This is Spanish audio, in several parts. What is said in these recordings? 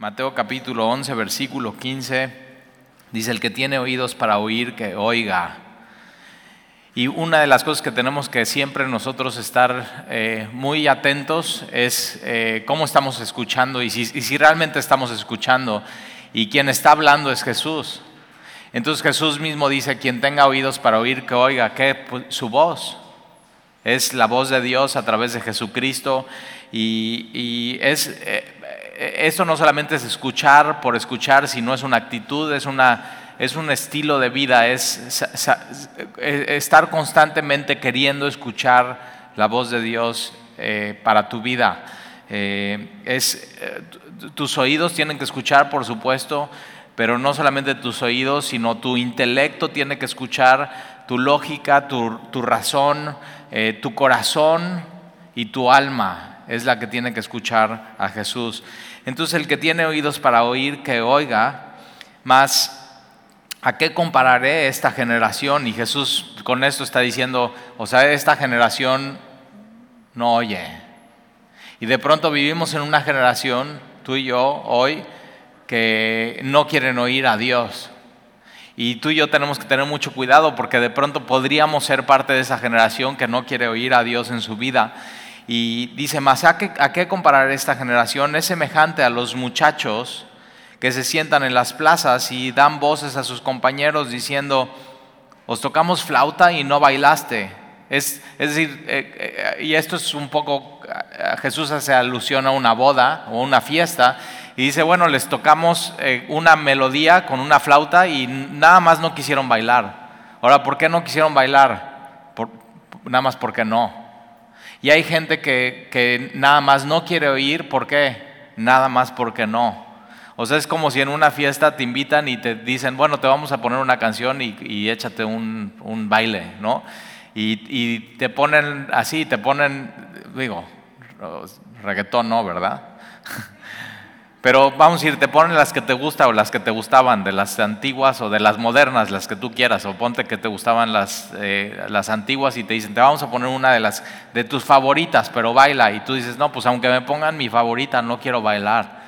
Mateo capítulo 11, versículo 15, dice, el que tiene oídos para oír, que oiga. Y una de las cosas que tenemos que siempre nosotros estar eh, muy atentos es eh, cómo estamos escuchando y si, realmente estamos escuchando. Y quien está hablando es Jesús. Entonces Jesús mismo dice, quien tenga oídos para oír, que oiga, que pues, su voz. Es la voz de Dios a través de Jesucristo y, y es, eh, esto no solamente es escuchar por escuchar, sino es una actitud, es, una, es un estilo de vida, es estar constantemente queriendo escuchar la voz de Dios eh, para tu vida. Eh, es, eh, tus oídos tienen que escuchar, por supuesto, pero no solamente tus oídos, sino tu intelecto tiene que escuchar, tu lógica, tu, tu razón, tu corazón y tu alma es la que tiene que escuchar a Jesús. Entonces el que tiene oídos para oír, que oiga, más ¿a qué compararé esta generación? Y Jesús con esto está diciendo, o sea, esta generación no oye. Y de pronto vivimos en una generación, tú y yo, hoy, que no quieren oír a Dios. Y tú y yo tenemos que tener mucho cuidado porque de pronto podríamos ser parte de esa generación que no quiere oír a Dios en su vida. Y dice, más ¿a qué, ¿a qué comparar esta generación? Es semejante a los muchachos que se sientan en las plazas y dan voces a sus compañeros diciendo, os tocamos flauta y no bailaste. Es, es decir, eh, eh, y esto es un poco, Jesús hace alusión a una boda o una fiesta, y dice, bueno, les tocamos eh, una melodía con una flauta y nada más no quisieron bailar. Ahora, ¿por qué no quisieron bailar? Por, nada más porque no. Y hay gente que, nada más no quiere oír, ¿por qué? Nada más porque no. O sea, es como si en una fiesta te invitan y te dicen, bueno, te vamos a poner una canción y, échate un, baile, ¿no? Y, y, te ponen así, te ponen, digo, reggaetón no, ¿verdad? Pero vamos a ir, te ponen las que te gustan o las que te gustaban, de las antiguas o de las modernas, las que tú quieras, o ponte que te gustaban las, eh, las antiguas y te dicen, te vamos a poner una de las de tus favoritas, pero baila. Y tú dices, no, pues aunque me pongan mi favorita, no quiero bailar.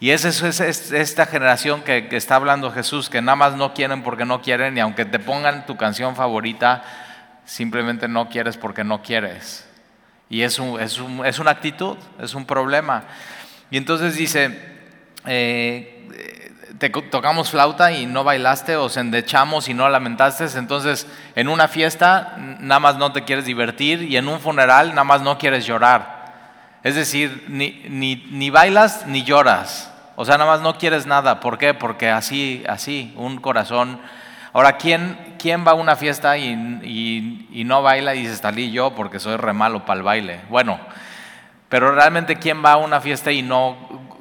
Y es, es, esta generación que, está hablando Jesús, que nada más no quieren porque no quieren, y aunque te pongan tu canción favorita, simplemente no quieres porque no quieres. Y es, es, un, es una actitud, es un problema. Y entonces dice, eh, te tocamos flauta y no bailaste, o se endechamos y no lamentaste, entonces en una fiesta nada más no te quieres divertir y en un funeral nada más no quieres llorar. Es decir, ni, ni, bailas ni lloras. O sea, nada más no quieres nada. ¿Por qué? Porque así, así, un corazón. Ahora, ¿quién, quién va a una fiesta y, y, no baila y dice, salí yo porque soy re malo para el baile? Bueno, pero realmente quién va a una fiesta y no,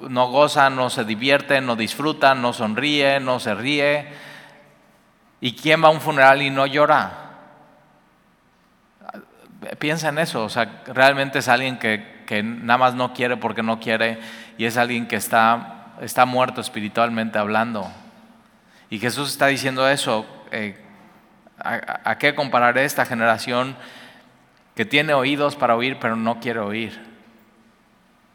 no goza, no se divierte, no disfruta, no sonríe, no se ríe. ¿Y quién va a un funeral y no llora? Piensa en eso, o sea, realmente es alguien que, que nada más no quiere porque no quiere y es alguien que está, está muerto espiritualmente hablando. Y Jesús está diciendo eso. Eh, ¿a, ¿A qué compararé esta generación que tiene oídos para oír pero no quiere oír?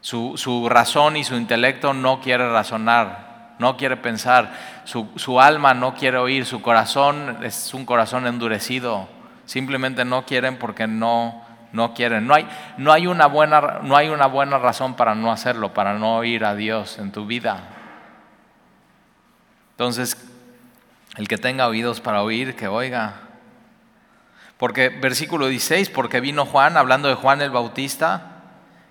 Su, razón y su intelecto no quiere razonar, no quiere pensar, su, alma no quiere oír, su corazón es un corazón endurecido, simplemente no quieren porque no, no quieren. No hay, no, hay una buena, no hay una buena razón para no hacerlo, para no oír a Dios en tu vida. Entonces, el que tenga oídos para oír, que oiga. Porque versículo 16, porque vino Juan, hablando de Juan el Bautista,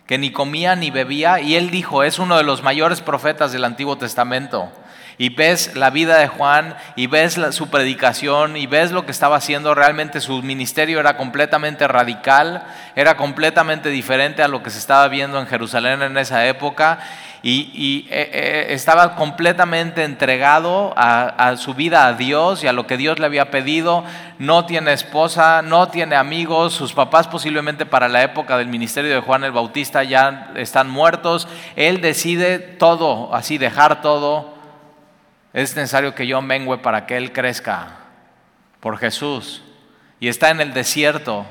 que ni comía ni bebía, y él dijo, es uno de los mayores profetas del Antiguo Testamento. Y ves la vida de Juan, y ves su predicación, y ves lo que estaba haciendo, realmente su ministerio era completamente radical, era completamente diferente a lo que se estaba viendo en Jerusalén en esa época, y, eh, eh, estaba completamente entregado a, su vida a Dios y a lo que Dios le había pedido. No tiene esposa, no tiene amigos, sus papás posiblemente para la época del ministerio de Juan el Bautista ya están muertos. Él decide todo, así dejar todo. Es necesario que yo mengue para que Él crezca por Jesús. Y está en el desierto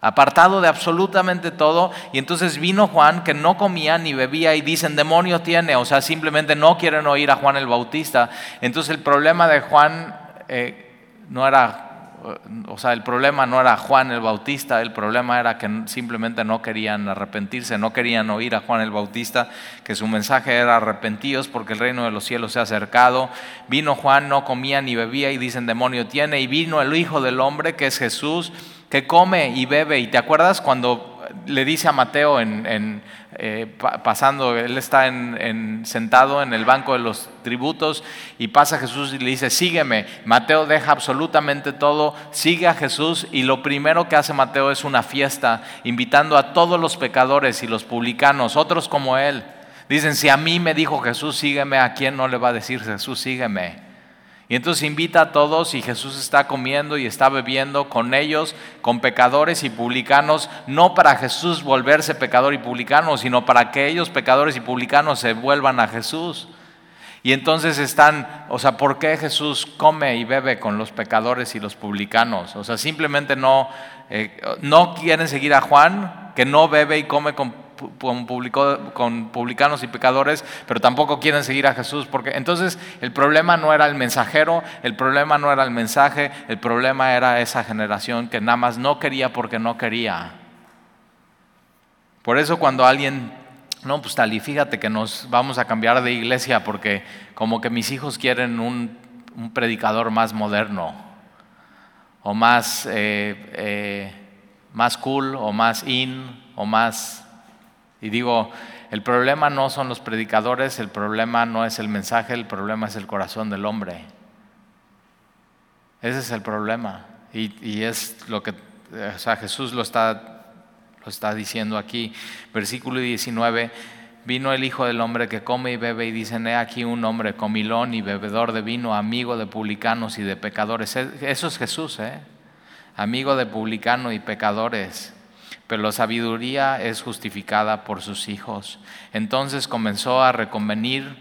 apartado de absolutamente todo. Y entonces vino Juan que no comía ni bebía y dicen, demonio tiene, o sea, simplemente no quieren oír a Juan el Bautista. Entonces el problema de Juan eh, no era o sea, el problema no era Juan el Bautista, el problema era que simplemente no querían arrepentirse, no querían oír a Juan el Bautista, que su mensaje era arrepentidos porque el reino de los cielos se ha acercado. Vino Juan, no comía ni bebía y dicen demonio tiene, y vino el Hijo del Hombre, que es Jesús, que come y bebe. ¿Y te acuerdas cuando le dice a Mateo en, eh, pasando, él está en, sentado en el banco de los tributos y pasa Jesús y le dice, sígueme. Mateo deja absolutamente todo, sigue a Jesús y lo primero que hace Mateo es una fiesta, invitando a todos los pecadores y los publicanos, otros como él. Dicen, si a mí me dijo Jesús, sígueme, ¿a quién no le va a decir Jesús, sígueme? Y entonces invita a todos y Jesús está comiendo y está bebiendo con ellos, con pecadores y publicanos, no para Jesús volverse pecador y publicano, sino para que ellos pecadores y publicanos se vuelvan a Jesús. Y entonces están, o sea, ¿por qué Jesús come y bebe con los pecadores y los publicanos? O sea, simplemente no, eh, no quieren seguir a Juan, que no bebe y come con con publicanos y pecadores, pero tampoco quieren seguir a Jesús. Porque entonces el problema no era el mensajero, el problema no era el mensaje, el problema era esa generación que nada más no quería porque no quería. Por eso cuando alguien, no, pues tal, y fíjate que nos vamos a cambiar de iglesia porque como que mis hijos quieren un, predicador más moderno o más, eh, eh, más cool o más in o más y digo, el problema no son los predicadores, el problema no es el mensaje, el problema es el corazón del hombre. Ese es el problema. Y, es lo que, o sea, Jesús lo está, lo está diciendo aquí. Versículo 19, vino el Hijo del Hombre que come y bebe y dicen, he aquí un hombre comilón y bebedor de vino, amigo de publicanos y de pecadores. Eso es Jesús, ¿eh? Amigo de publicanos y pecadores pero la sabiduría es justificada por sus hijos. Entonces comenzó a reconvenir,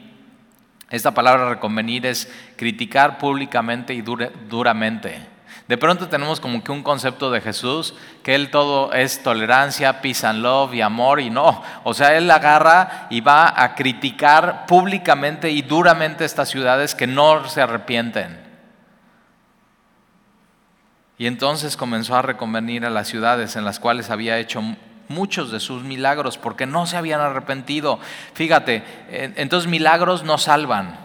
esta palabra reconvenir es criticar públicamente y duramente. De pronto tenemos como que un concepto de Jesús, que Él todo es tolerancia, peace and love y amor, y no. O sea, Él agarra y va a criticar públicamente y duramente estas ciudades que no se arrepienten. Y entonces comenzó a reconvenir a las ciudades en las cuales había hecho muchos de sus milagros porque no se habían arrepentido. Fíjate, entonces milagros no salvan.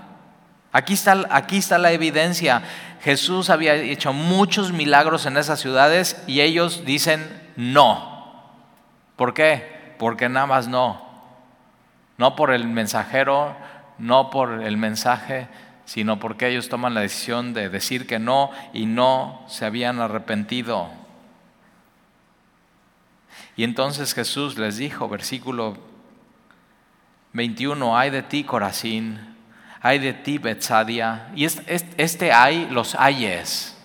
Aquí está, aquí está la evidencia. Jesús había hecho muchos milagros en esas ciudades y ellos dicen no. ¿Por qué? Porque nada más no. No por el mensajero, no por el mensaje, sino porque ellos toman la decisión de decir que no y no se habían arrepentido. Y entonces Jesús les dijo, versículo 21, hay de ti Corazín, hay de ti Betsadia, y este, hay los ayes.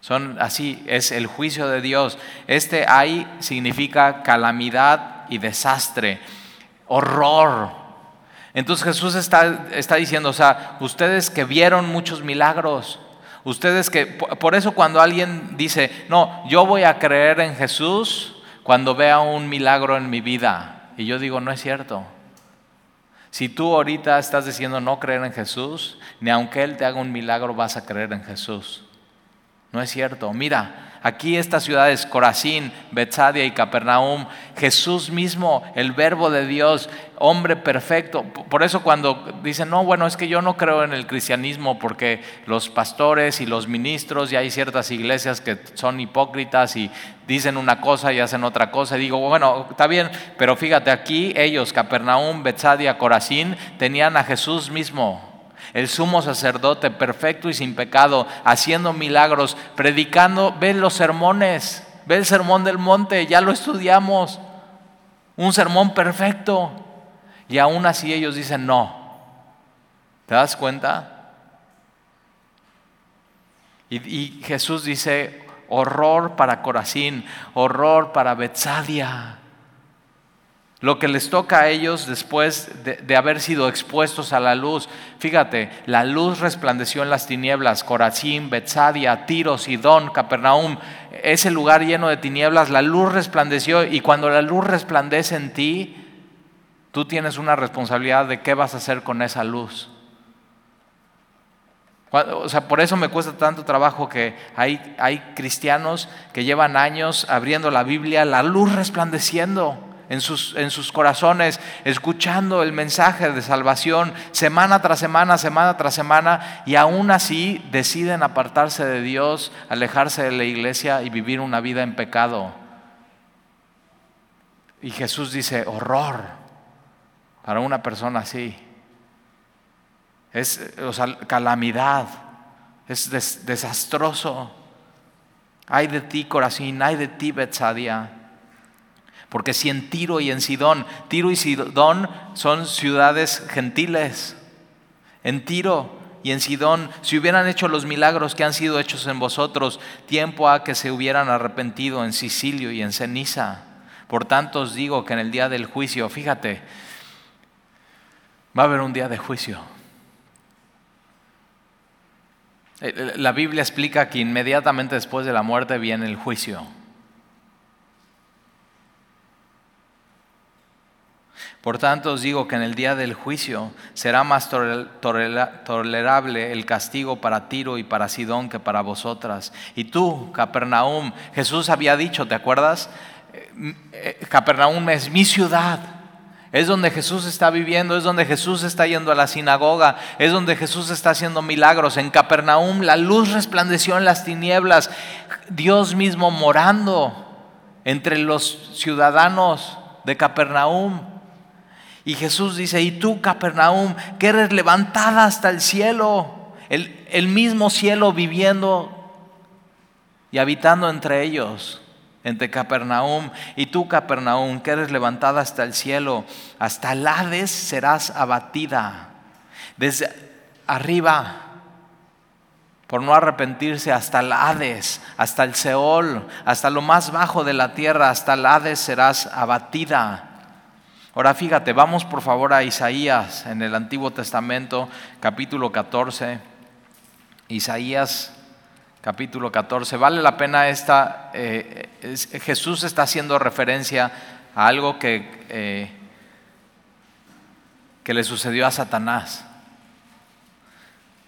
Son así, es el juicio de Dios. Este hay significa calamidad y desastre, horror, entonces Jesús está, está diciendo, o sea, ustedes que vieron muchos milagros, ustedes que, por eso cuando alguien dice, no, yo voy a creer en Jesús cuando vea un milagro en mi vida, y yo digo, no es cierto. Si tú ahorita estás diciendo no creer en Jesús, ni aunque Él te haga un milagro vas a creer en Jesús. No es cierto. Mira, Aquí estas ciudades, Corazín, Betsadia y Capernaum, Jesús mismo, el verbo de Dios, hombre perfecto. Por eso cuando dicen, no, bueno, es que yo no creo en el cristianismo porque los pastores y los ministros, y hay ciertas iglesias que son hipócritas y dicen una cosa y hacen otra cosa. Y digo, bueno, está bien, pero fíjate, aquí ellos, Capernaum, Betsadia, Corazín, tenían a Jesús mismo el sumo sacerdote perfecto y sin pecado, haciendo milagros, predicando, ve los sermones, ve el sermón del monte, ya lo estudiamos, un sermón perfecto. Y aún así ellos dicen no. ¿Te das cuenta? Y, Jesús dice, horror para Corazín, horror para Betsadia. Lo que les toca a ellos después de, haber sido expuestos a la luz. Fíjate, la luz resplandeció en las tinieblas, Corazín, Betsadia, Tiro, Sidón, Capernaum, ese lugar lleno de tinieblas, la luz resplandeció y cuando la luz resplandece en ti, tú tienes una responsabilidad de qué vas a hacer con esa luz. O sea, por eso me cuesta tanto trabajo que hay, hay cristianos que llevan años abriendo la Biblia, la luz resplandeciendo en sus, en sus corazones, escuchando el mensaje de salvación semana tras semana, semana tras semana, y aún así deciden apartarse de Dios, alejarse de la iglesia y vivir una vida en pecado. Y Jesús dice, horror para una persona así. Es calamidad, es desastroso. Hay de ti, Corazín, hay de ti, Betsadia. Porque si en Tiro y en Sidón, Tiro y Sidón son ciudades gentiles. En Tiro y en Sidón, si hubieran hecho los milagros que han sido hechos en vosotros, tiempo a que se hubieran arrepentido en Sicilio y en ceniza. Por tanto os digo que en el día del juicio, fíjate, va a haber un día de juicio. Eh, la Biblia explica que inmediatamente después de la muerte viene el juicio. Por tanto os digo que en el día del juicio será más tolerable el castigo para Tiro y para Sidón que para vosotras. Y tú, Capernaum, Jesús había dicho, ¿te acuerdas? Eh, eh, Capernaum es mi ciudad. Es donde Jesús está viviendo, es donde Jesús está yendo a la sinagoga, es donde Jesús está haciendo milagros. En Capernaum la luz resplandeció en las tinieblas, Dios mismo morando entre los ciudadanos de Capernaum. Y Jesús dice, y tú, Capernaum, que eres levantada hasta el cielo, el, mismo cielo viviendo y habitando entre ellos, entre Capernaum. Y tú, Capernaum, que eres levantada hasta el cielo, hasta el Hades serás abatida. Desde arriba, por no arrepentirse, hasta el Hades, hasta el Seol, hasta lo más bajo de la tierra, hasta el Hades serás abatida. Ahora fíjate, vamos por favor a Isaías en el Antiguo Testamento, capítulo 14. Isaías capítulo 14. Vale la pena esta, eh, Jesús está haciendo referencia a algo que, eh, que le sucedió a Satanás.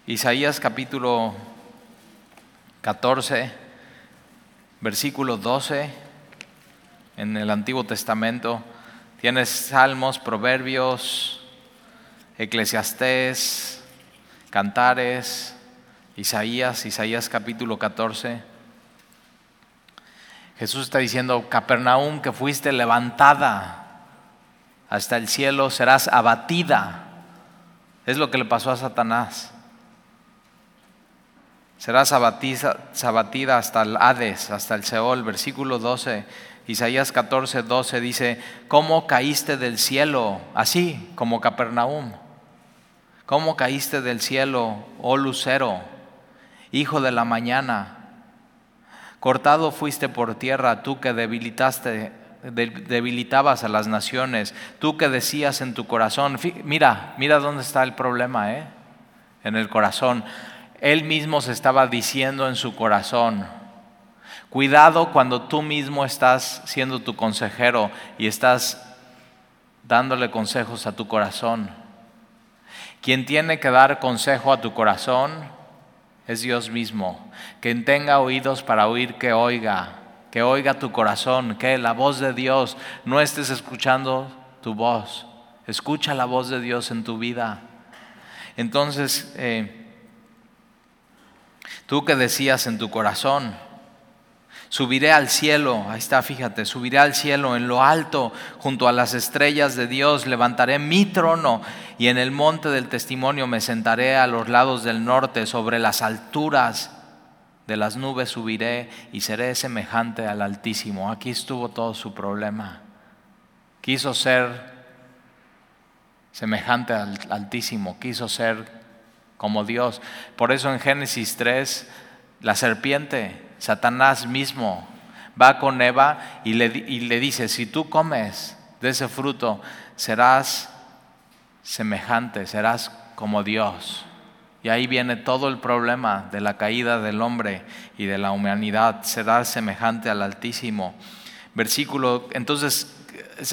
Isaías capítulo 14, versículo 12, en el Antiguo Testamento. Tienes salmos, proverbios, eclesiastés, cantares, Isaías, Isaías capítulo 14. Jesús está diciendo, Capernaum, que fuiste levantada hasta el cielo, serás abatida. Es lo que le pasó a Satanás. Serás abatida, abatida hasta el Hades, hasta el Seol. Versículo 12 Isaías 14, 12 dice, ¿cómo caíste del cielo? Así como Capernaum. ¿Cómo caíste del cielo, oh lucero, hijo de la mañana? Cortado fuiste por tierra, tú que debilitaste, debilitabas a las naciones, tú que decías en tu corazón, mira, mira dónde está el problema, ¿eh? En el corazón. Él mismo se estaba diciendo en su corazón, Cuidado cuando tú mismo estás siendo tu consejero y estás dándole consejos a tu corazón. Quien tiene que dar consejo a tu corazón es Dios mismo. Quien tenga oídos para oír, que oiga, que oiga tu corazón, que la voz de Dios, no estés escuchando tu voz, escucha la voz de Dios en tu vida. Entonces, eh, tú que decías en tu corazón, Subiré al cielo, ahí está, fíjate, subiré al cielo en lo alto, junto a las estrellas de Dios, levantaré mi trono y en el monte del testimonio me sentaré a los lados del norte, sobre las alturas de las nubes subiré y seré semejante al Altísimo. Aquí estuvo todo su problema. Quiso ser semejante al Altísimo, quiso ser como Dios. Por eso en Génesis 3, la serpiente Satanás mismo va con Eva y le, y le dice, si tú comes de ese fruto, serás semejante, serás como Dios. Y ahí viene todo el problema de la caída del hombre y de la humanidad. Serás semejante al Altísimo. Versículo, entonces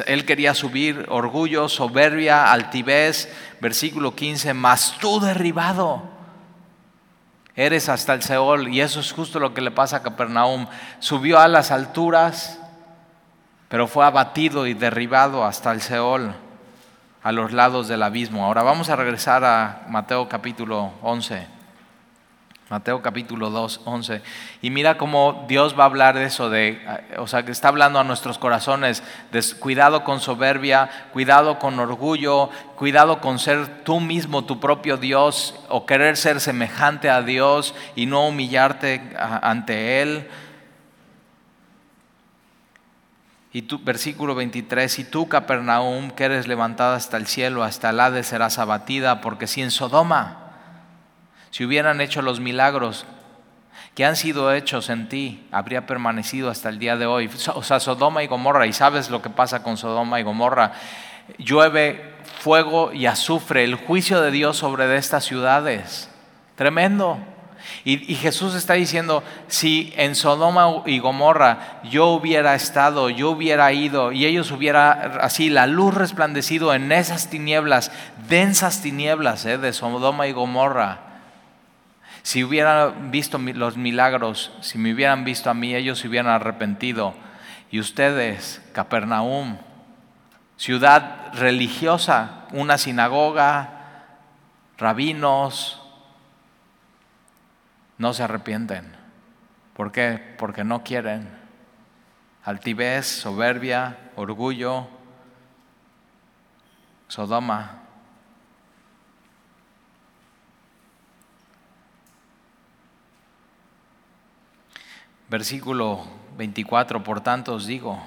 él quería subir orgullo, soberbia, altivez. Versículo 15, mas tú derribado eres hasta el Seol. Y eso es justo lo que le pasa a Capernaum. Subió a las alturas, pero fue abatido y derribado hasta el Seol, a los lados del abismo. Ahora vamos a regresar a Mateo capítulo 11. Mateo capítulo 2, 11. Y mira cómo Dios va a hablar de eso, de, o sea, que está hablando a nuestros corazones, de cuidado con soberbia, cuidado con orgullo, cuidado con ser tú mismo tu propio Dios o querer ser semejante a Dios y no humillarte ante Él. Y tú, versículo 23, y tú, Capernaum, que eres levantada hasta el cielo, hasta el Hades serás abatida, porque si en Sodoma, si hubieran hecho los milagros que han sido hechos en ti, habría permanecido hasta el día de hoy. O sea, Sodoma y Gomorra, y sabes lo que pasa con Sodoma y Gomorra, llueve fuego y azufre, el juicio de Dios sobre estas ciudades. Tremendo. Y, Jesús está diciendo, si en Sodoma y Gomorra yo hubiera estado, yo hubiera ido y ellos hubiera así la luz resplandecido en esas tinieblas, densas tinieblas eh, de Sodoma y Gomorra, si hubieran visto los milagros, si me hubieran visto a mí, ellos se hubieran arrepentido. Y ustedes, Capernaum, ciudad religiosa, una sinagoga, rabinos, no se arrepienten. ¿Por qué? Porque no quieren. Altivez, soberbia, orgullo, Sodoma. Versículo 24, por tanto os digo,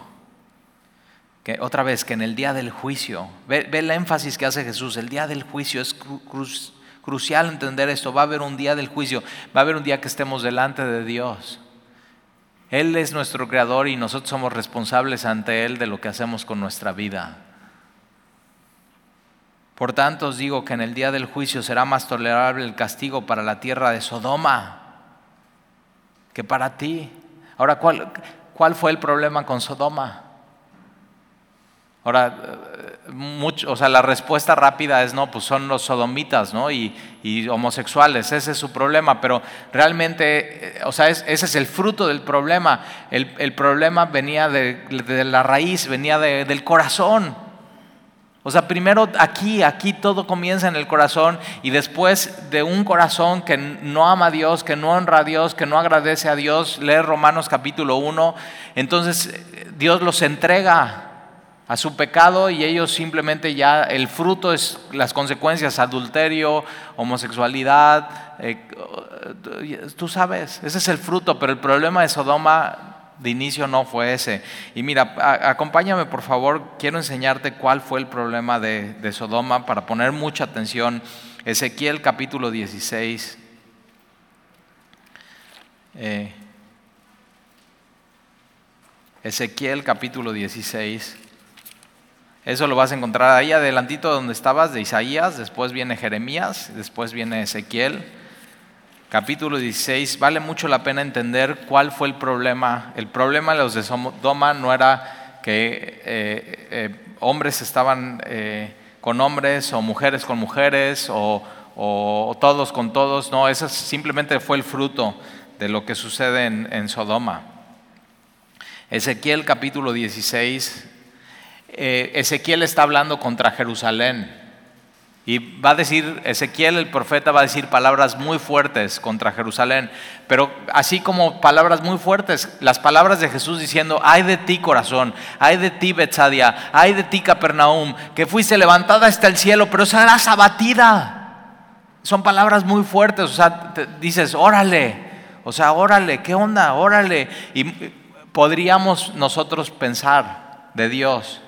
que otra vez, que en el día del juicio, ve, el énfasis que hace Jesús, el día del juicio es crucial entender esto, va a haber un día del juicio, va a haber un día que estemos delante de Dios. Él es nuestro creador y nosotros somos responsables ante Él de lo que hacemos con nuestra vida. Por tanto os digo que en el día del juicio será más tolerable el castigo para la tierra de Sodoma que para ti. Ahora, ¿cuál, cuál fue el problema con Sodoma? Ahora, mucho, o sea, la respuesta rápida es no, pues son los sodomitas, ¿no? Y, homosexuales, ese es su problema, pero realmente, eh, o sea, ese es el fruto del problema. El, problema venía de, la raíz, venía del corazón. O sea, primero aquí, aquí todo comienza en el corazón y después de un corazón que no ama a Dios, que no honra a Dios, que no agradece a Dios, lee Romanos capítulo 1, entonces eh, Dios los entrega a su pecado y ellos simplemente ya, el fruto es las consecuencias, adulterio, homosexualidad, eh, tú sabes, ese es el fruto, pero el problema de Sodoma de inicio no fue ese. Y mira, acompáñame por favor, quiero enseñarte cuál fue el problema de, Sodoma para poner mucha atención. Ezequiel capítulo 16. Eh, Ezequiel capítulo 16. Eso lo vas a encontrar ahí adelantito donde estabas de Isaías, después viene Jeremías, después viene Ezequiel capítulo 16, vale mucho la pena entender cuál fue el problema. El problema de los de Sodoma no era que eh, eh, hombres estaban eh, con hombres o mujeres con mujeres o, todos con todos, no, eso simplemente fue el fruto de lo que sucede en, en Sodoma. Ezequiel capítulo 16, Ezequiel está hablando contra Jerusalén. Y va a decir, Ezequiel el profeta va a decir palabras muy fuertes contra Jerusalén, pero así como palabras muy fuertes, las palabras de Jesús diciendo, ay de ti corazón, ay de ti Betsadia, ay de ti Capernaum, que fuiste levantada hasta el cielo, pero serás abatida. Son palabras muy fuertes, o sea, dices, órale, o sea, órale, ¿qué onda? Órale. Y podríamos nosotros pensar de Dios,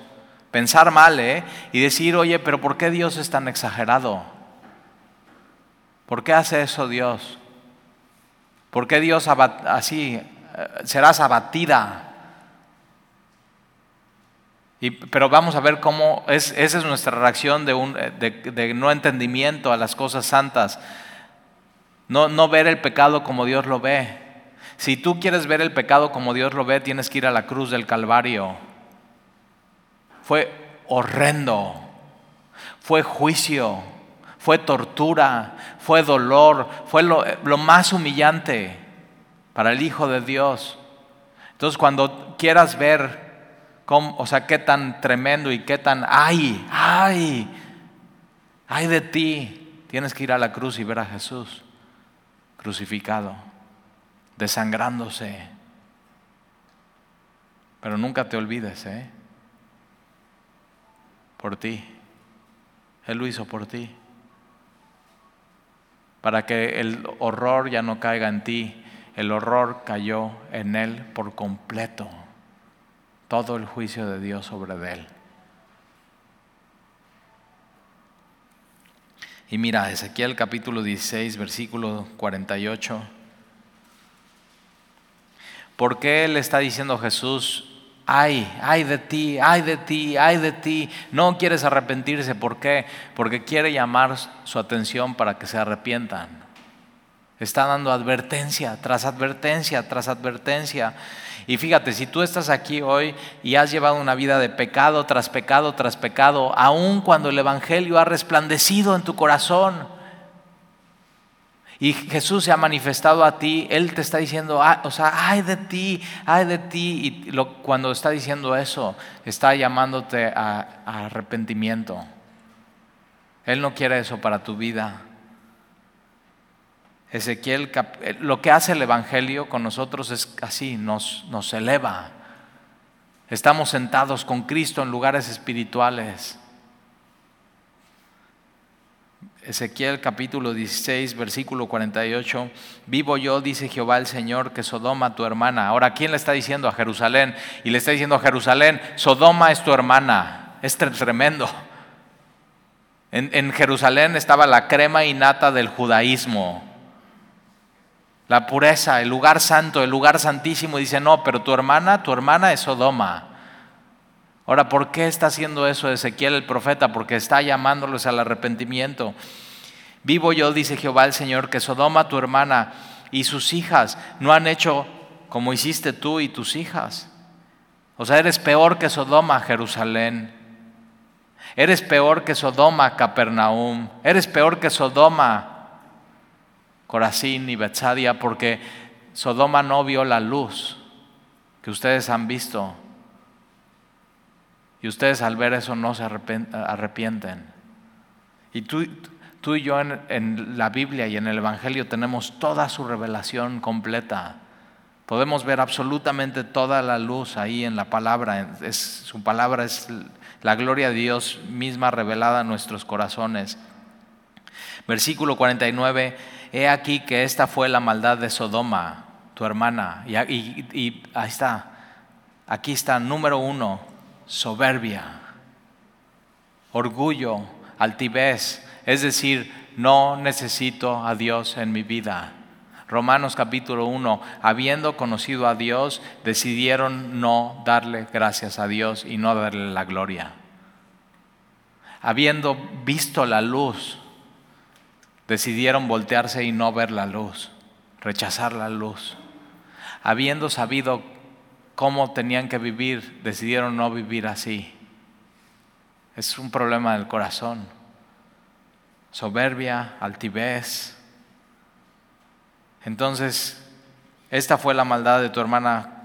pensar mal, ¿eh? Y decir, oye, pero ¿por qué Dios es tan exagerado? ¿Por qué hace eso Dios? ¿Por qué Dios así eh, serás abatida? pero vamos a ver cómo es, esa es nuestra reacción de, un, de, no entendimiento a las cosas santas. No, no ver el pecado como Dios lo ve. Si tú quieres ver el pecado como Dios lo ve, tienes que ir a la cruz del Calvario. Fue horrendo, fue juicio, fue tortura, fue dolor, fue lo, más humillante para el Hijo de Dios. Entonces cuando quieras ver o sea, qué tan tremendo y qué tan, ay, ay, ay de ti. Tienes que ir a la cruz y ver a Jesús crucificado, desangrándose. Pero nunca te olvides, ¿eh? Por ti. Él lo hizo por ti. Para que el horror ya no caiga en ti, el horror cayó en Él por completo todo el juicio de Dios sobre él. Y mira, Ezequiel capítulo 16, versículo 48. ¿Por qué le está diciendo Jesús, ay, ay de ti, ay de ti, ay de ti? No quieres arrepentirse, ¿por qué? Porque quiere llamar su atención para que se arrepientan. Está dando advertencia tras advertencia tras advertencia. Y fíjate, si tú estás aquí hoy y has llevado una vida de pecado tras pecado tras pecado, aun cuando el Evangelio ha resplandecido en tu corazón y Jesús se ha manifestado a ti, Él te está diciendo, ah, o sea, ay de ti, ay de ti. Y cuando está diciendo eso, está llamándote a arrepentimiento. Él no quiere eso para tu vida. Ezequiel, eh, lo que hace el Evangelio con nosotros es así, nos, nos eleva. Estamos sentados con Cristo en lugares espirituales. Ezequiel capítulo 16, versículo 48, vivo yo, dice Jehová el Señor, que Sodoma tu hermana. Ahora, ¿quién le está diciendo a Jerusalén? Y le está diciendo a Jerusalén, Sodoma es tu hermana. Es tremendo. En, en Jerusalén estaba la crema innata del judaísmo la pureza, el lugar santo, el lugar santísimo. Dice, no, pero tu hermana, tu hermana es Sodoma. Ahora, ¿por qué está haciendo eso Ezequiel el profeta? Porque está llamándolos al arrepentimiento. Vivo yo, dice Jehová el Señor, que Sodoma, tu hermana, y sus hijas no han hecho como hiciste tú y tus hijas. O sea, eres peor que Sodoma, Jerusalén. Eres peor que Sodoma, Capernaum. Eres peor que Sodoma, Corazín y Betsadia, porque Sodoma no vio la luz que ustedes han visto. Y ustedes al ver eso no se arrepienten. Y tú, tú y yo en, la Biblia y en el Evangelio tenemos toda su revelación completa. Podemos ver absolutamente toda la luz ahí en la palabra. Es, su palabra es la gloria de Dios misma revelada en nuestros corazones. Versículo 49 he aquí que esta fue la maldad de Sodoma, tu hermana. Y, ahí está, aquí está, número uno, soberbia, orgullo, altivez, es decir, no necesito a Dios en mi vida. Romanos capítulo 1, habiendo conocido a Dios, decidieron no darle gracias a Dios y no darle la gloria. Habiendo visto la luz, decidieron voltearse y no ver la luz, rechazar la luz. Habiendo sabido cómo tenían que vivir, decidieron no vivir así. Es un problema del corazón. Soberbia, altivez. Entonces, esta fue la maldad de tu hermana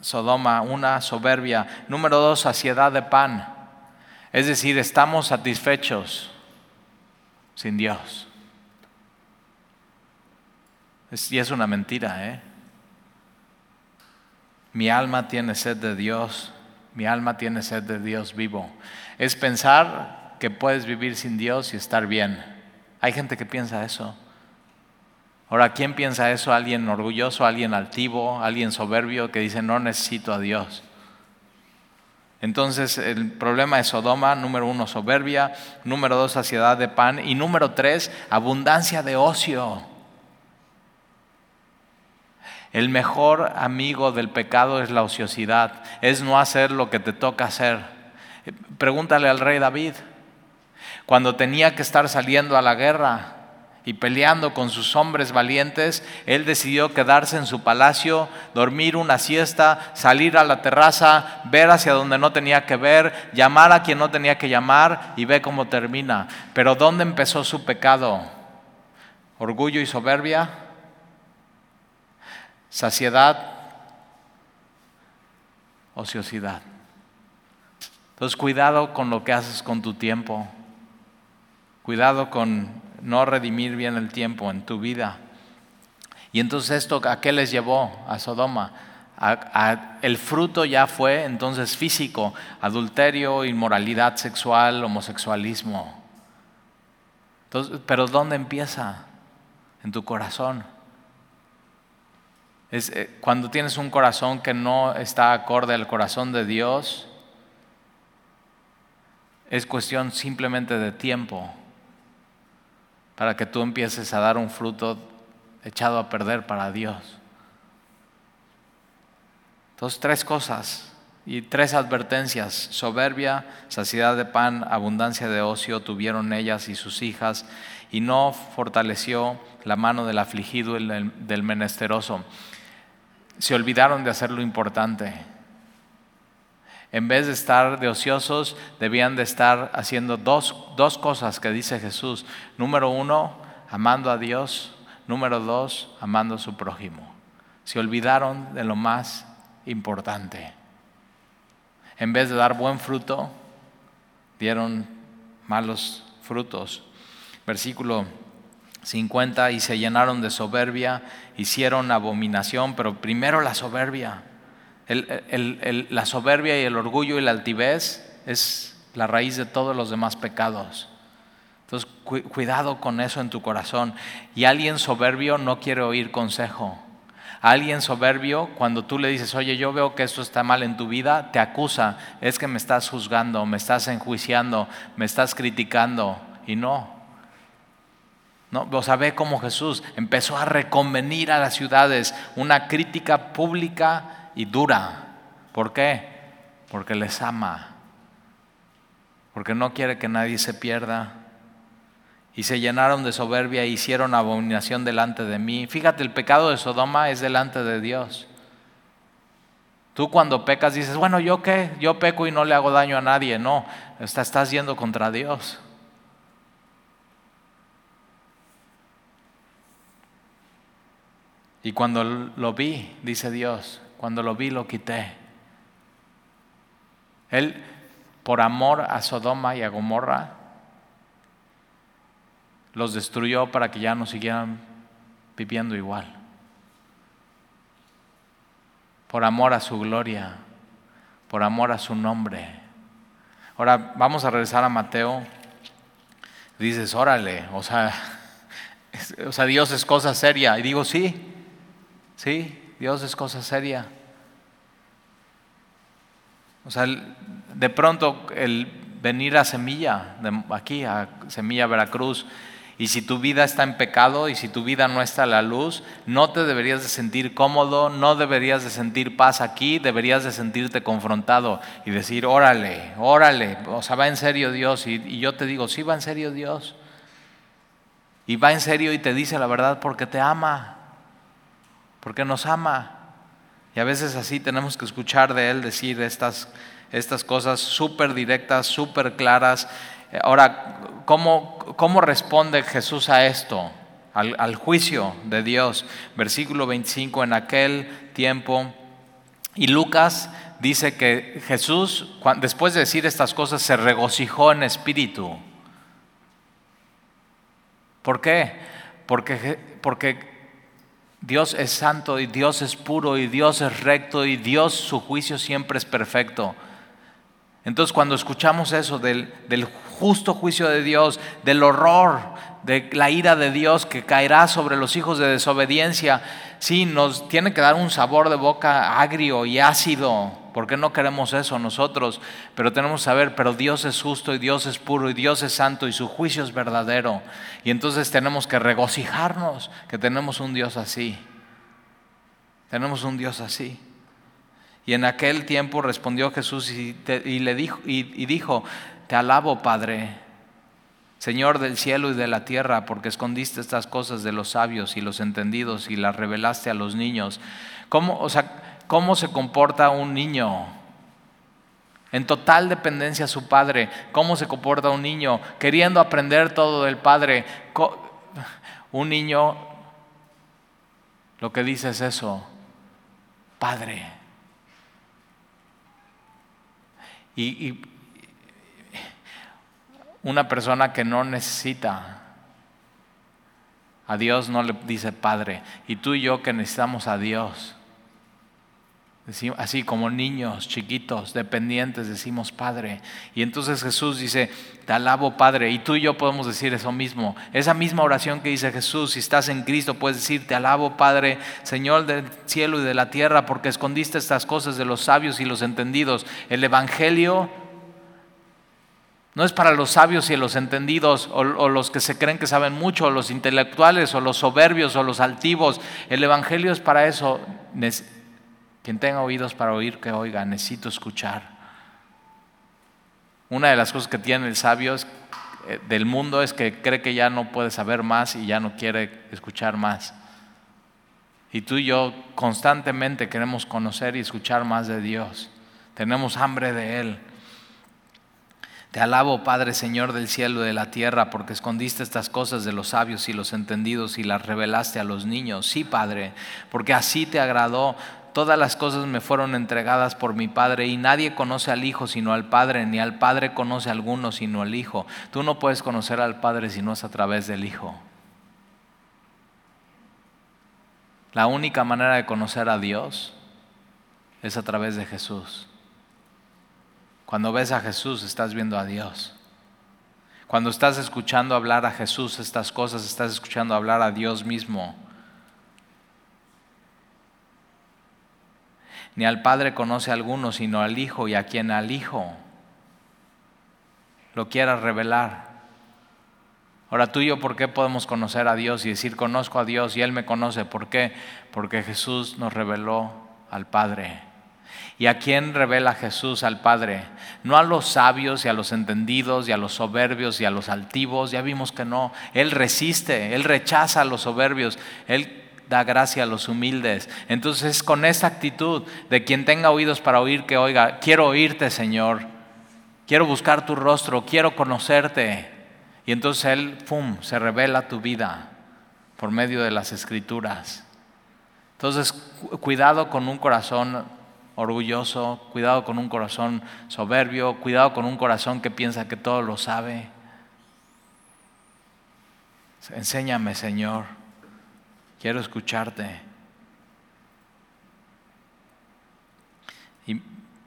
Sodoma, una soberbia. Número dos, saciedad de pan. Es decir, estamos satisfechos sin Dios y es una mentira, ¿eh? Mi alma tiene sed de Dios, mi alma tiene sed de Dios vivo. Es pensar que puedes vivir sin Dios y estar bien. Hay gente que piensa eso. Ahora, ¿quién piensa eso? Alguien orgulloso, alguien altivo, alguien soberbio que dice no necesito a Dios. Entonces, el problema es Sodoma, número uno, soberbia, número dos, saciedad de pan y número tres, abundancia de ocio. El mejor amigo del pecado es la ociosidad, es no hacer lo que te toca hacer. Pregúntale al rey David, cuando tenía que estar saliendo a la guerra y peleando con sus hombres valientes, él decidió quedarse en su palacio, dormir una siesta, salir a la terraza, ver hacia donde no tenía que ver, llamar a quien no tenía que llamar y ve cómo termina. Pero ¿dónde empezó su pecado? ¿Orgullo y soberbia? ¿Saciedad? ¿Ociosidad? Entonces cuidado con lo que haces con tu tiempo. Cuidado con no redimir bien el tiempo en tu vida. Y entonces esto, ¿a qué les llevó a Sodoma? el fruto ya fue entonces físico, adulterio, inmoralidad sexual, homosexualismo. Pero ¿dónde empieza? En tu corazón. Es, eh, cuando tienes un corazón que no está acorde al corazón de Dios, es cuestión simplemente de tiempo para que tú empieces a dar un fruto echado a perder para Dios. Entonces, tres cosas y tres advertencias. Soberbia, saciedad de pan, abundancia de ocio tuvieron ellas y sus hijas, y no fortaleció la mano del afligido y del menesteroso. Se olvidaron de hacer lo importante. En vez de estar de ociosos, debían de estar haciendo dos, dos cosas que dice Jesús. Número uno, amando a Dios. Número dos, amando a su prójimo. Se olvidaron de lo más importante. En vez de dar buen fruto, dieron malos frutos. Versículo 50, y se llenaron de soberbia, hicieron abominación, pero primero la soberbia la soberbia y el orgullo y la altivez es la raíz de todos los demás pecados. Entonces, cuidado con eso en tu corazón. Y alguien soberbio no quiere oír consejo. alguien soberbio, cuando tú le dices, oye, yo veo que esto está mal en tu vida, te acusa, es que me estás juzgando, me estás enjuiciando, me estás criticando. Y no. No, o sea, ve cómo Jesús empezó a reconvenir a las ciudades una crítica pública y dura. ¿Por qué? Porque les ama. Porque no quiere que nadie se pierda. Y se llenaron de soberbia e hicieron abominación delante de mí. Fíjate, el pecado de Sodoma es delante de Dios. Tú cuando pecas dices, bueno, ¿yo qué? Yo peco y no le hago daño a nadie. No, estás yendo contra Dios. Y cuando lo vi, dice Dios, cuando lo vi lo quité. Él, por amor a Sodoma y a Gomorra, los destruyó para que ya no siguieran viviendo igual. Por amor a su gloria, por amor a su nombre. Ahora vamos a regresar a Mateo. Dices, órale, o sea, o sea, Dios es cosa seria. Y digo, sí, sí, Dios es cosa seria. O sea, de pronto el venir a Semilla, aquí a Semilla Veracruz, y si tu vida está en pecado y si tu vida no está a la luz, no te deberías de sentir cómodo, no deberías de sentir paz aquí, deberías de sentirte confrontado y decir, órale, órale, o sea, va en serio Dios. Y, y yo te digo, sí, va en serio Dios. Y va en serio y te dice la verdad porque te ama porque nos ama. Y a veces así tenemos que escuchar de Él decir estas, estas cosas súper directas, súper claras. Ahora, ¿cómo, ¿cómo, responde Jesús a esto? Al, al juicio de Dios. Versículo 25, en aquel tiempo. Y Lucas dice que Jesús, después de decir estas cosas, se regocijó en espíritu. ¿Por qué? Porque, porque Dios es santo y Dios es puro y Dios es recto y Dios su juicio siempre es perfecto. Entonces cuando escuchamos eso del, justo juicio de Dios, del horror, de la ira de Dios que caerá sobre los hijos de desobediencia, sí, nos tiene que dar un sabor de boca agrio y ácido, porque no queremos eso nosotros, pero tenemos que saber, pero Dios es justo y Dios es puro y Dios es santo y su juicio es verdadero. Y entonces tenemos que regocijarnos que tenemos un Dios así. Tenemos un Dios así. Y en aquel tiempo respondió Jesús y, le dijo, y dijo, te alabo Padre, Señor del cielo y de la tierra, porque escondiste estas cosas de los sabios y los entendidos y las revelaste a los niños. ¿Cómo, o sea, ¿cómo se comporta un niño? En total dependencia a su padre. ¿Cómo se comporta un niño? Queriendo aprender todo del padre. Un niño lo que dice es eso. Padre. y una persona que no necesita a Dios no le dice Padre. Y tú y yo que necesitamos a Dios. Así como niños chiquitos, dependientes, decimos Padre. Y entonces Jesús dice, te alabo Padre. Y tú y yo podemos decir eso mismo. Esa misma oración que dice Jesús, si estás en Cristo, puedes decir, te alabo Padre, Señor del cielo y de la tierra, porque escondiste estas cosas de los sabios y los entendidos. El Evangelio no es para los sabios y los entendidos o, los que se creen que saben mucho, o los intelectuales o los soberbios o los altivos. El Evangelio es para eso. Quien tenga oídos para oír, que oiga, necesito escuchar. Una de las cosas que tiene el sabio eh, del mundo es que cree que ya no puede saber más y ya no quiere escuchar más. Y tú y yo constantemente queremos conocer y escuchar más de Dios. Tenemos hambre de Él. Te alabo, Padre Señor del cielo y de la tierra, porque escondiste estas cosas de los sabios y los entendidos y las revelaste a los niños. Sí, Padre, porque así te agradó. Todas las cosas me fueron entregadas por mi Padre y nadie conoce al Hijo sino al Padre, ni al Padre conoce a alguno sino al Hijo. Tú no puedes conocer al Padre si no es a través del Hijo. La única manera de conocer a Dios es a través de Jesús. Cuando ves a Jesús, estás viendo a Dios. Cuando estás escuchando hablar a Jesús estas cosas, estás escuchando hablar a Dios mismo. Ni al Padre conoce a alguno, sino al Hijo y a quien al Hijo lo quiera revelar. Ahora tú y yo, ¿por qué podemos conocer a Dios y decir conozco a Dios y Él me conoce? ¿Por qué? Porque Jesús nos reveló al Padre. ¿Y a quién revela Jesús al Padre? No a los sabios y a los entendidos y a los soberbios y a los altivos, ya vimos que no. Él resiste, Él rechaza a los soberbios, Él da gracia a los humildes. Entonces con esa actitud de quien tenga oídos para oír, que oiga, quiero oírte Señor, quiero buscar tu rostro, quiero conocerte. Y entonces Él, ¡pum!, se revela tu vida por medio de las escrituras. Entonces, cuidado con un corazón orgulloso, cuidado con un corazón soberbio, cuidado con un corazón que piensa que todo lo sabe. Enséñame, Señor, quiero escucharte. Y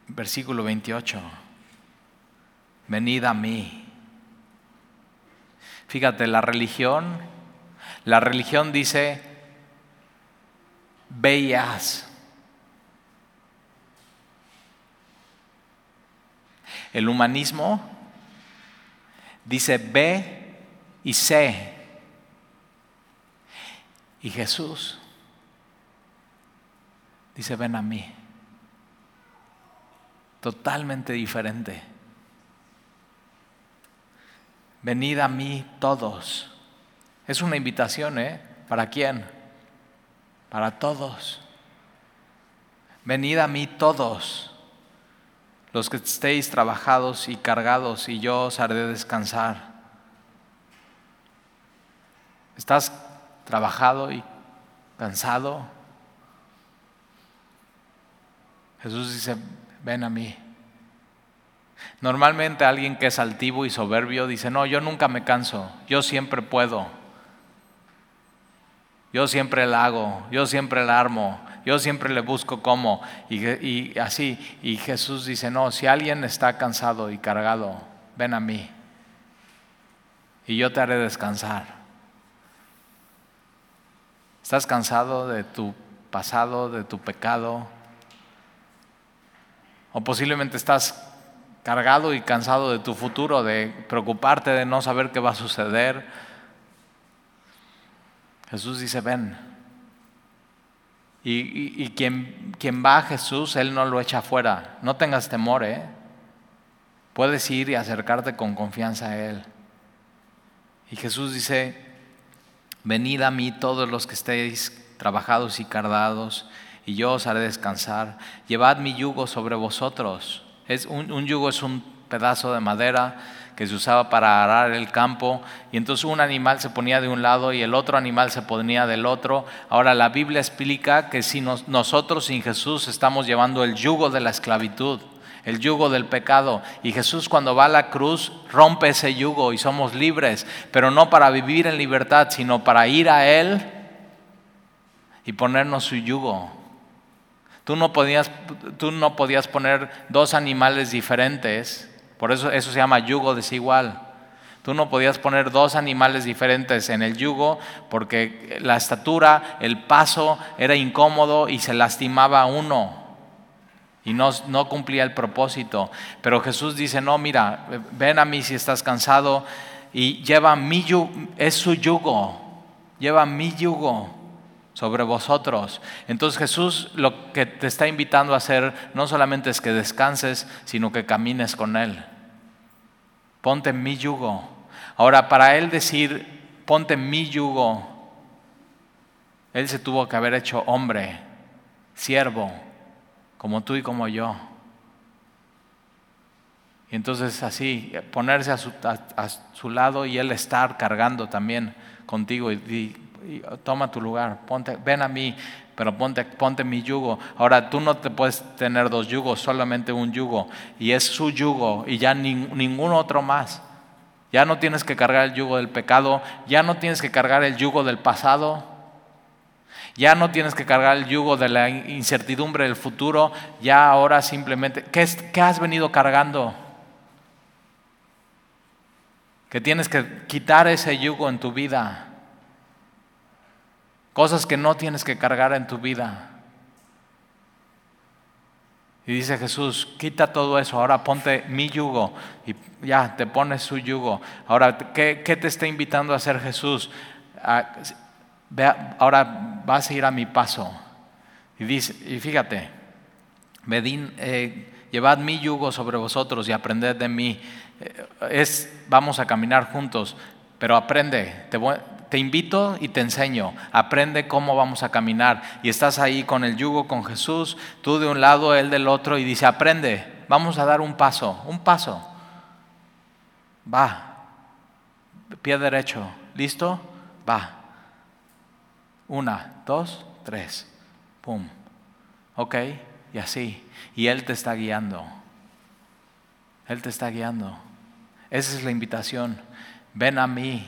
versículo 28, venid a mí. Fíjate, la religión, la religión dice, veías. El humanismo dice ve y sé. Y Jesús dice ven a mí. Totalmente diferente. Venid a mí todos. Es una invitación, ¿eh? ¿Para quién? Para todos. Venid a mí todos los que estéis trabajados y cargados, y yo os haré descansar. ¿Estás trabajado y cansado? Jesús dice, ven a mí. Normalmente alguien que es altivo y soberbio dice, no, yo nunca me canso, yo siempre puedo, yo siempre la hago, yo siempre la armo, yo siempre le busco cómo. Y, así. Y Jesús dice, no, si alguien está cansado y cargado, ven a mí. Y yo te haré descansar. ¿Estás cansado de tu pasado, de tu pecado? O posiblemente estás cargado y cansado de tu futuro, de preocuparte, de no saber qué va a suceder. Jesús dice, ven, Y, quien, quien va a Jesús, Él no lo echa afuera. No tengas temor, ¿eh? Puedes ir y acercarte con confianza a Él. Y Jesús dice, venid a mí todos los que estéis trabajados y cargados, y yo os haré descansar. Llevad mi yugo sobre vosotros. Es un, un yugo es un pedazo de madera que se usaba para arar el campo, y entonces un animal se ponía de un lado y el otro animal se ponía del otro. Ahora la Biblia explica que si nosotros sin Jesús estamos llevando el yugo de la esclavitud, el yugo del pecado, y Jesús cuando va a la cruz rompe ese yugo y somos libres, pero no para vivir en libertad, sino para ir a Él y ponernos su yugo. Tú no podías, tú no podías poner dos animales diferentes por eso eso se llama yugo desigual. Tú no podías poner dos animales diferentes en el yugo porque la estatura, el paso era incómodo y se lastimaba uno y no, no, cumplía el propósito. Pero Jesús dice, no, mira, ven a mí si estás cansado y lleva mi yugo, es su yugo, lleva mi yugo sobre vosotros. Entonces Jesús lo que te está invitando a hacer no solamente es que descanses, sino que camines con Él. Ponte mi yugo. Ahora, para Él decir, ponte mi yugo, Él se tuvo que haber hecho hombre, siervo, como tú y como yo. Y entonces así, ponerse a su, lado y Él estar cargando también contigo y toma tu lugar, ponte, ven a mí, pero ponte, ponte mi yugo. Ahora tú no te puedes tener dos yugos, solamente un yugo, y es su yugo y ya ningún otro más. Ya no tienes que cargar el yugo del pecado, ya no tienes que cargar el yugo del pasado, ya no tienes que cargar el yugo de la incertidumbre del futuro, ya ahora simplemente, ¿qué, qué has venido cargando? Que tienes que quitar ese yugo en tu vida. Cosas que no tienes que cargar en tu vida. Y dice Jesús, quita todo eso, ahora ponte mi yugo y ya te pones su yugo. Ahora, ¿qué, te está invitando a hacer Jesús? ahora vas a ir a mi paso. Y, dice, y fíjate, eh, llevad mi yugo sobre vosotros y aprended de mí. Eh, es, vamos a caminar juntos, pero aprende, te invito y te enseño, aprende cómo vamos a caminar. Y estás ahí con el yugo con Jesús, tú de un lado, él del otro, y dice, aprende, vamos a dar un paso, un paso. Va, pie derecho, ¿listo? Va. Una, dos, tres, pum. Ok, y así. Y Él te está guiando. Él te está guiando. Esa es la invitación. Ven a mí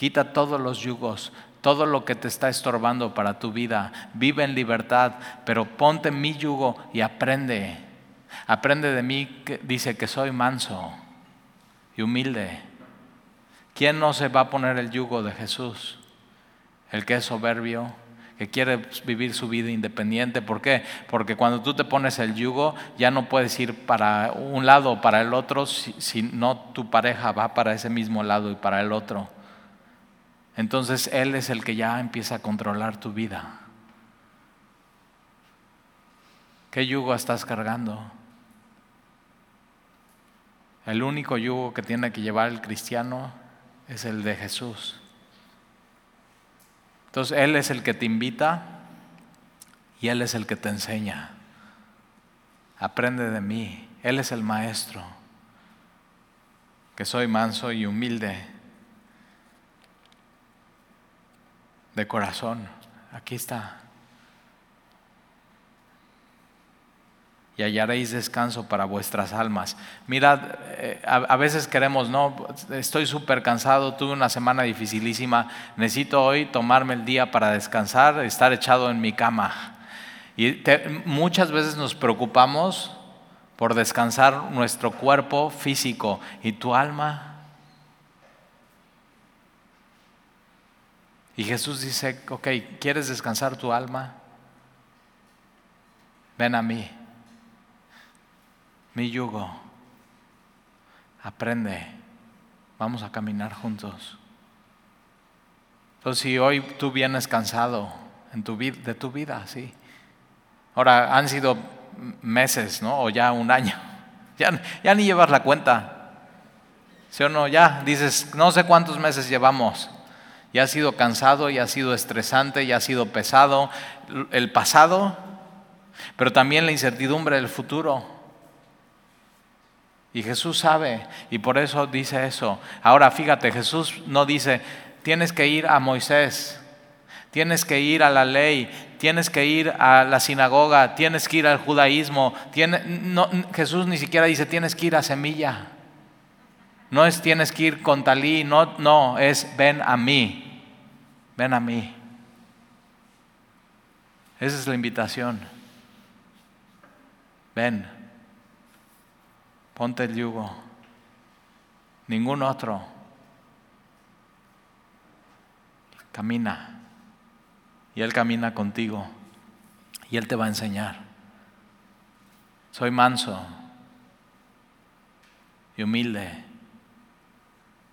Quita todos los yugos, todo lo que te está estorbando para tu vida. Vive en libertad, pero ponte mi yugo y aprende. Aprende de mí, que dice que soy manso y humilde. ¿Quién no se va a poner el yugo de Jesús? El que es soberbio, que quiere vivir su vida independiente. ¿Por qué? Porque cuando tú te pones el yugo, ya no puedes ir para un lado o para el otro, si, no tu pareja va para ese mismo lado y para el otro entonces Él es el que ya empieza a controlar tu vida. ¿Qué yugo estás cargando? El único yugo que tiene que llevar el cristiano es el de Jesús. Entonces Él es el que te invita y Él es el que te enseña. Aprende de mí. Él es el maestro. Que soy manso y humilde de corazón. Aquí está. Y hallaréis descanso para vuestras almas. Mirad, eh, a, veces queremos, no, estoy súper cansado, tuve una semana dificilísima, necesito hoy tomarme el día para descansar, estar echado en mi cama. Y muchas veces nos preocupamos por descansar nuestro cuerpo físico y tu alma. Y Jesús dice, ok, ¿quieres descansar tu alma? Ven a mí, mi yugo, aprende, vamos a caminar juntos. Entonces, si hoy tú vienes cansado, en tu de tu vida, sí. Ahora han sido meses, ¿no? O ya un año. Ya, ya ni llevas la cuenta. ¿Sí o no? Ya dices, no sé cuántos meses llevamos. Ya ha sido cansado, ya ha sido estresante, ya ha sido pesado el pasado, pero también la incertidumbre del futuro. Y Jesús sabe, y por eso dice eso. Ahora fíjate, Jesús no dice, tienes que ir a Moisés, tienes que ir a la ley, tienes que ir a la sinagoga, tienes que ir al judaísmo. Jesús ni siquiera dice, tienes que ir a semilla. No es tienes que ir con talí, no, no, es ven a mí, ven a mí. Esa es la invitación. Ven, ponte el yugo, ningún otro. Camina. Y Él camina contigo. Y Él te va a enseñar. Soy manso y humilde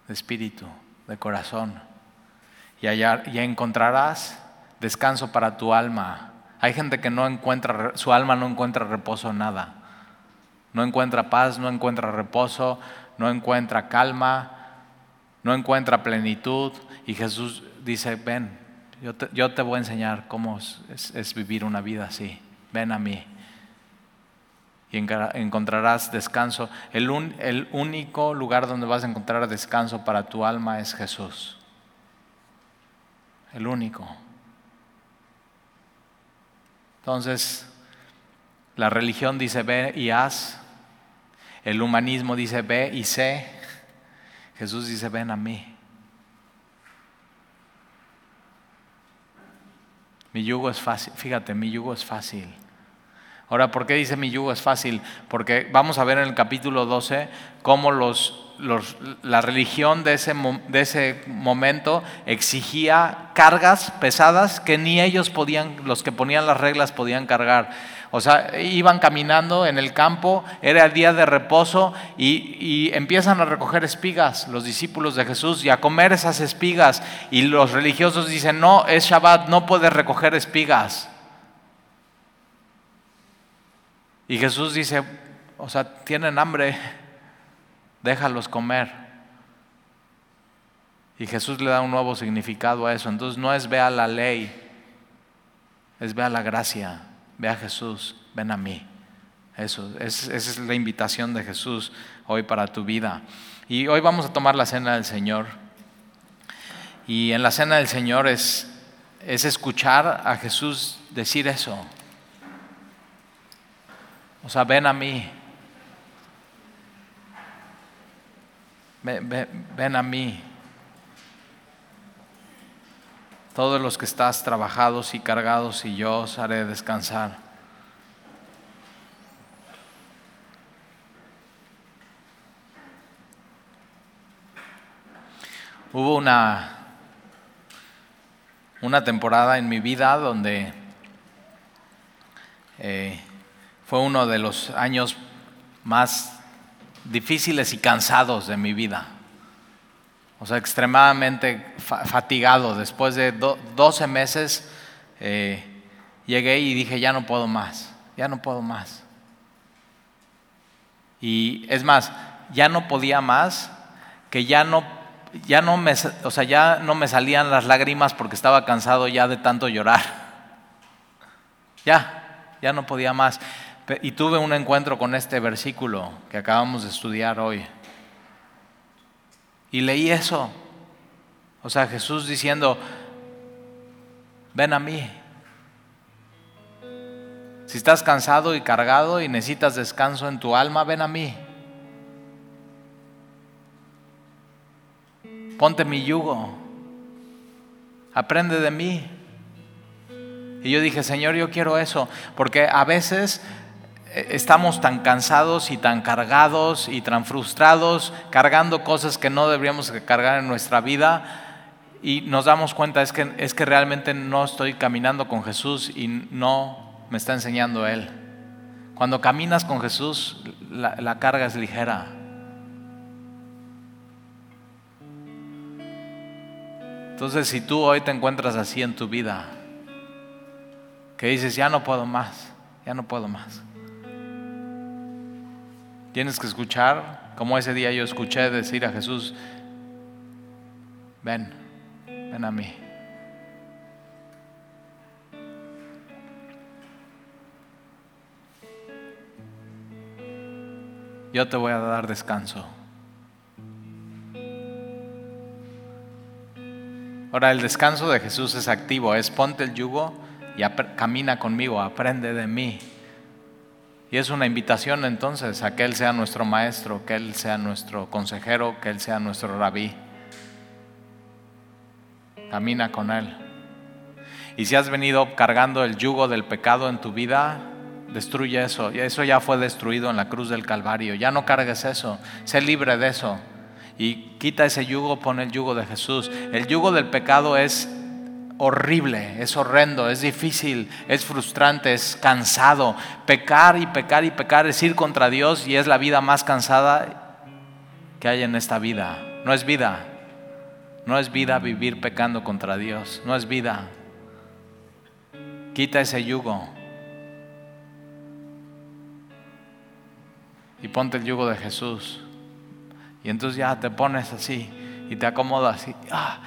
de espíritu, de corazón. Y allá encontrarás descanso para tu alma. Hay gente que no encuentra, su alma no encuentra reposo en nada. No encuentra paz, no encuentra reposo, no encuentra calma, no encuentra plenitud. Y Jesús dice, ven, yo te, voy a enseñar cómo es, vivir una vida así. Ven a mí. Y encontrarás descanso. El, el único lugar donde vas a encontrar descanso para tu alma es Jesús. El único. Entonces, la religión dice ve y haz. El humanismo dice ve y sé. Jesús dice ven a mí. Mi yugo es fácil, fíjate, mi yugo es fácil. Ahora, ¿por qué dice mi yugo es fácil? Porque vamos a ver en el capítulo 12 cómo la religión de ese, momento exigía cargas pesadas que ni ellos podían, los que ponían las reglas podían cargar. O sea, iban caminando en el campo, era el día de reposo y, empiezan a recoger espigas los discípulos de Jesús y a comer esas espigas. Y los religiosos dicen, no, es Shabbat, no puedes recoger espigas. Y Jesús dice, o sea, tienen hambre, déjalos comer. Y Jesús le da un nuevo significado a eso. Entonces no es ve a la ley, es ve a la gracia. Ve a Jesús, ven a mí. Eso, esa es la invitación de Jesús hoy para tu vida. Y hoy vamos a tomar la cena del Señor. Y en la cena del Señor es, es escuchar a Jesús decir eso. O sea, ven a mí. Ven, a mí. Todos los que estás trabajados y cargados y yo os haré descansar. Hubo una, una temporada en mi vida donde eh, fue uno de los años más difíciles y cansados de mi vida. O sea, extremadamente fatigado. Después de 12 meses eh, llegué y dije, ya no puedo más, ya no puedo más. Y es más, ya no podía más, que ya no, ya no me, o sea, ya no me salían las lágrimas porque estaba cansado ya de tanto llorar. Ya, ya no podía más. Y tuve un encuentro con este versículo que acabamos de estudiar hoy. Y leí eso. O sea, Jesús diciendo, ven a mí. Si estás cansado y cargado y necesitas descanso en tu alma, ven a mí. Ponte mi yugo. Aprende de mí. Y yo dije, Señor, yo quiero eso, porque a veces estamos tan cansados y tan cargados y tan frustrados, cargando cosas que no deberíamos cargar en nuestra vida y nos damos cuenta es que, es que realmente no estoy caminando con Jesús y no me está enseñando Él. Cuando caminas con Jesús, la, la carga es ligera. Entonces, si tú hoy te encuentras así en tu vida, que dices, ya no puedo más, ya no puedo más. Tienes que escuchar, como ese día yo escuché decir a Jesús, ven, ven a mí. Yo te voy a dar descanso. Ahora el descanso de Jesús es activo, es ponte el yugo y camina conmigo, aprende de mí. Y es una invitación entonces a que Él sea nuestro maestro, que Él sea nuestro consejero, que Él sea nuestro rabí. Camina con Él. Y si has venido cargando el yugo del pecado en tu vida, destruye eso. Eso ya fue destruido en la cruz del Calvario. Ya no cargues eso. Sé libre de eso. Y quita ese yugo, pon el yugo de Jesús. El yugo del pecado es horrible, es horrendo, es difícil, es frustrante, es cansado. Pecar y pecar y pecar es ir contra Dios y es la vida más cansada que hay en esta vida. No es vida. No es vida vivir pecando contra Dios. No es vida. Quita ese yugo. Y ponte el yugo de Jesús. Y entonces ya te pones así y te acomodas y, ah,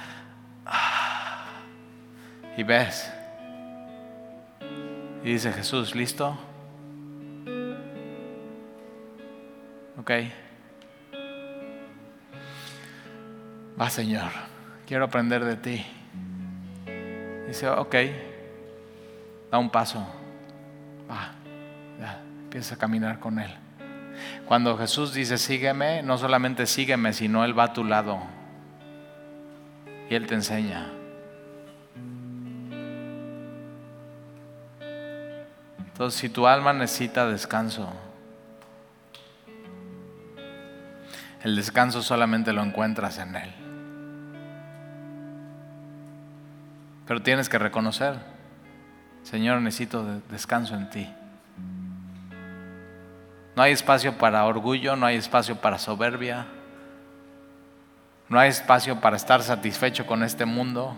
ah, y ves. Y dice Jesús, ¿listo? Ok. Va, Señor, quiero aprender de ti. Dice, ok, da un paso. Va, ya, empieza a caminar con Él. Cuando Jesús dice sígueme, no solamente sígueme, sino Él va a tu lado y Él te enseña. Entonces, si tu alma necesita descanso, el descanso solamente lo encuentras en Él. Pero tienes que reconocer, Señor, necesito descanso en ti. No hay espacio para orgullo, no hay espacio para soberbia, no hay espacio para estar satisfecho con este mundo.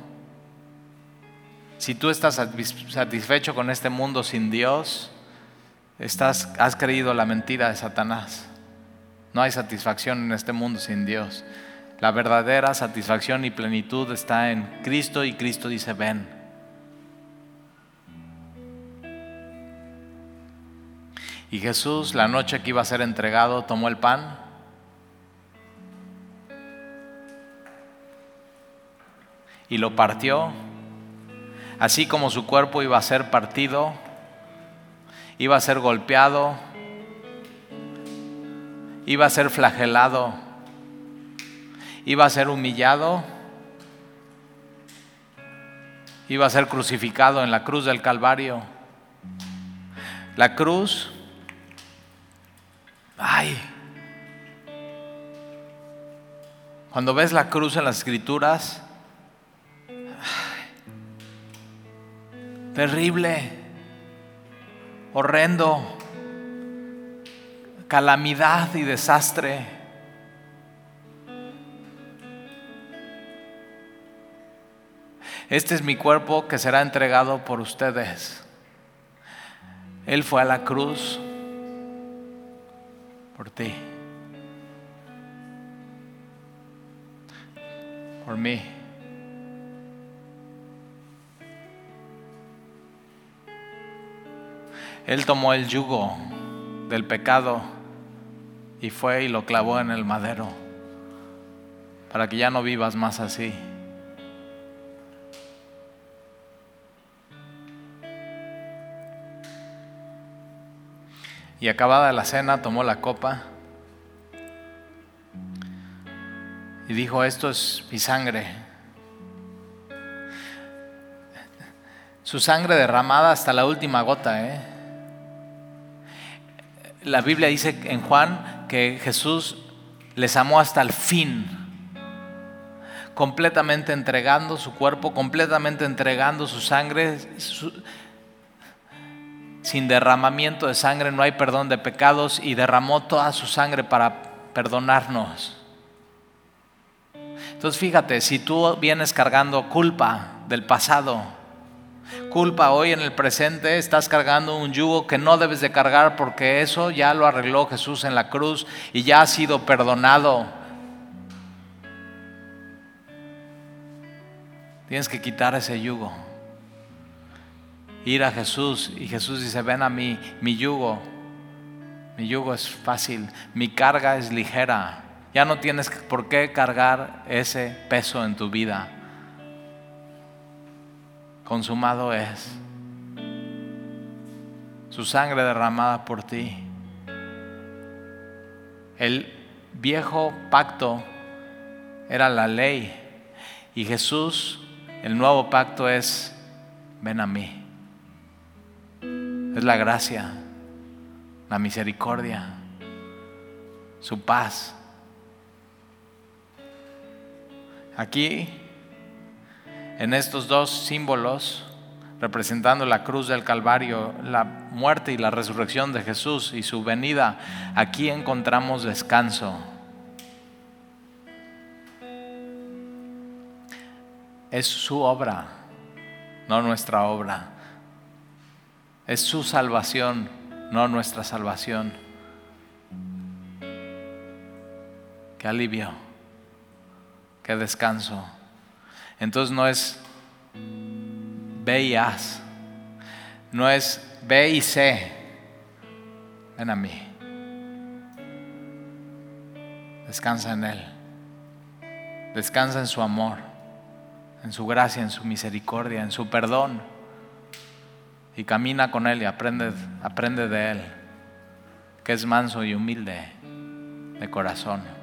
Si tú estás satisfecho con este mundo sin Dios, estás, has creído la mentira de Satanás. No hay satisfacción en este mundo sin Dios. La verdadera satisfacción y plenitud está en Cristo y Cristo dice, ven. Y Jesús, la noche que iba a ser entregado, tomó el pan. Y lo partió, así como su cuerpo iba a ser partido, iba a ser golpeado, iba a ser flagelado, iba a ser humillado, iba a ser crucificado en la cruz del Calvario. La cruz Ay. Cuando ves la cruz en las escrituras, terrible, horrendo, calamidad y desastre. Este es mi cuerpo que será entregado por ustedes. Él fue a la cruz por ti, por mí. Él tomó el yugo del pecado y fue y lo clavó en el madero para que ya no vivas más así. Y acabada la cena, tomó la copa y dijo, esto es mi sangre. Su sangre derramada hasta la última gota. ¿eh? La Biblia dice en Juan que Jesús les amó hasta el fin, completamente entregando su cuerpo, completamente entregando su sangre. Sin derramamiento de sangre no hay perdón de pecados y derramó toda su sangre para perdonarnos. Entonces fíjate, si tú vienes cargando culpa del pasado, Culpa hoy en el presente, estás cargando un yugo que no debes de cargar porque eso ya lo arregló Jesús en la cruz y ya ha sido perdonado. Tienes que quitar ese yugo. Ir a Jesús y Jesús dice, ven a mí, mi yugo, mi yugo es fácil, mi carga es ligera. Ya no tienes por qué cargar ese peso en tu vida. Consumado es su sangre derramada por ti. El viejo pacto era la ley y Jesús, el nuevo pacto es, ven a mí. Es la gracia, la misericordia, su paz. Aquí, en estos dos símbolos, representando la cruz del Calvario, la muerte y la resurrección de Jesús y su venida, aquí encontramos descanso. Es su obra, no nuestra obra. Es su salvación, no nuestra salvación. Qué alivio, qué descanso. Entonces no es ve y haz, no es ve y sé, ven a mí. Descansa en Él, descansa en su amor, en su gracia, en su misericordia, en su perdón y camina con Él y aprende, aprende de Él, que es manso y humilde de corazón.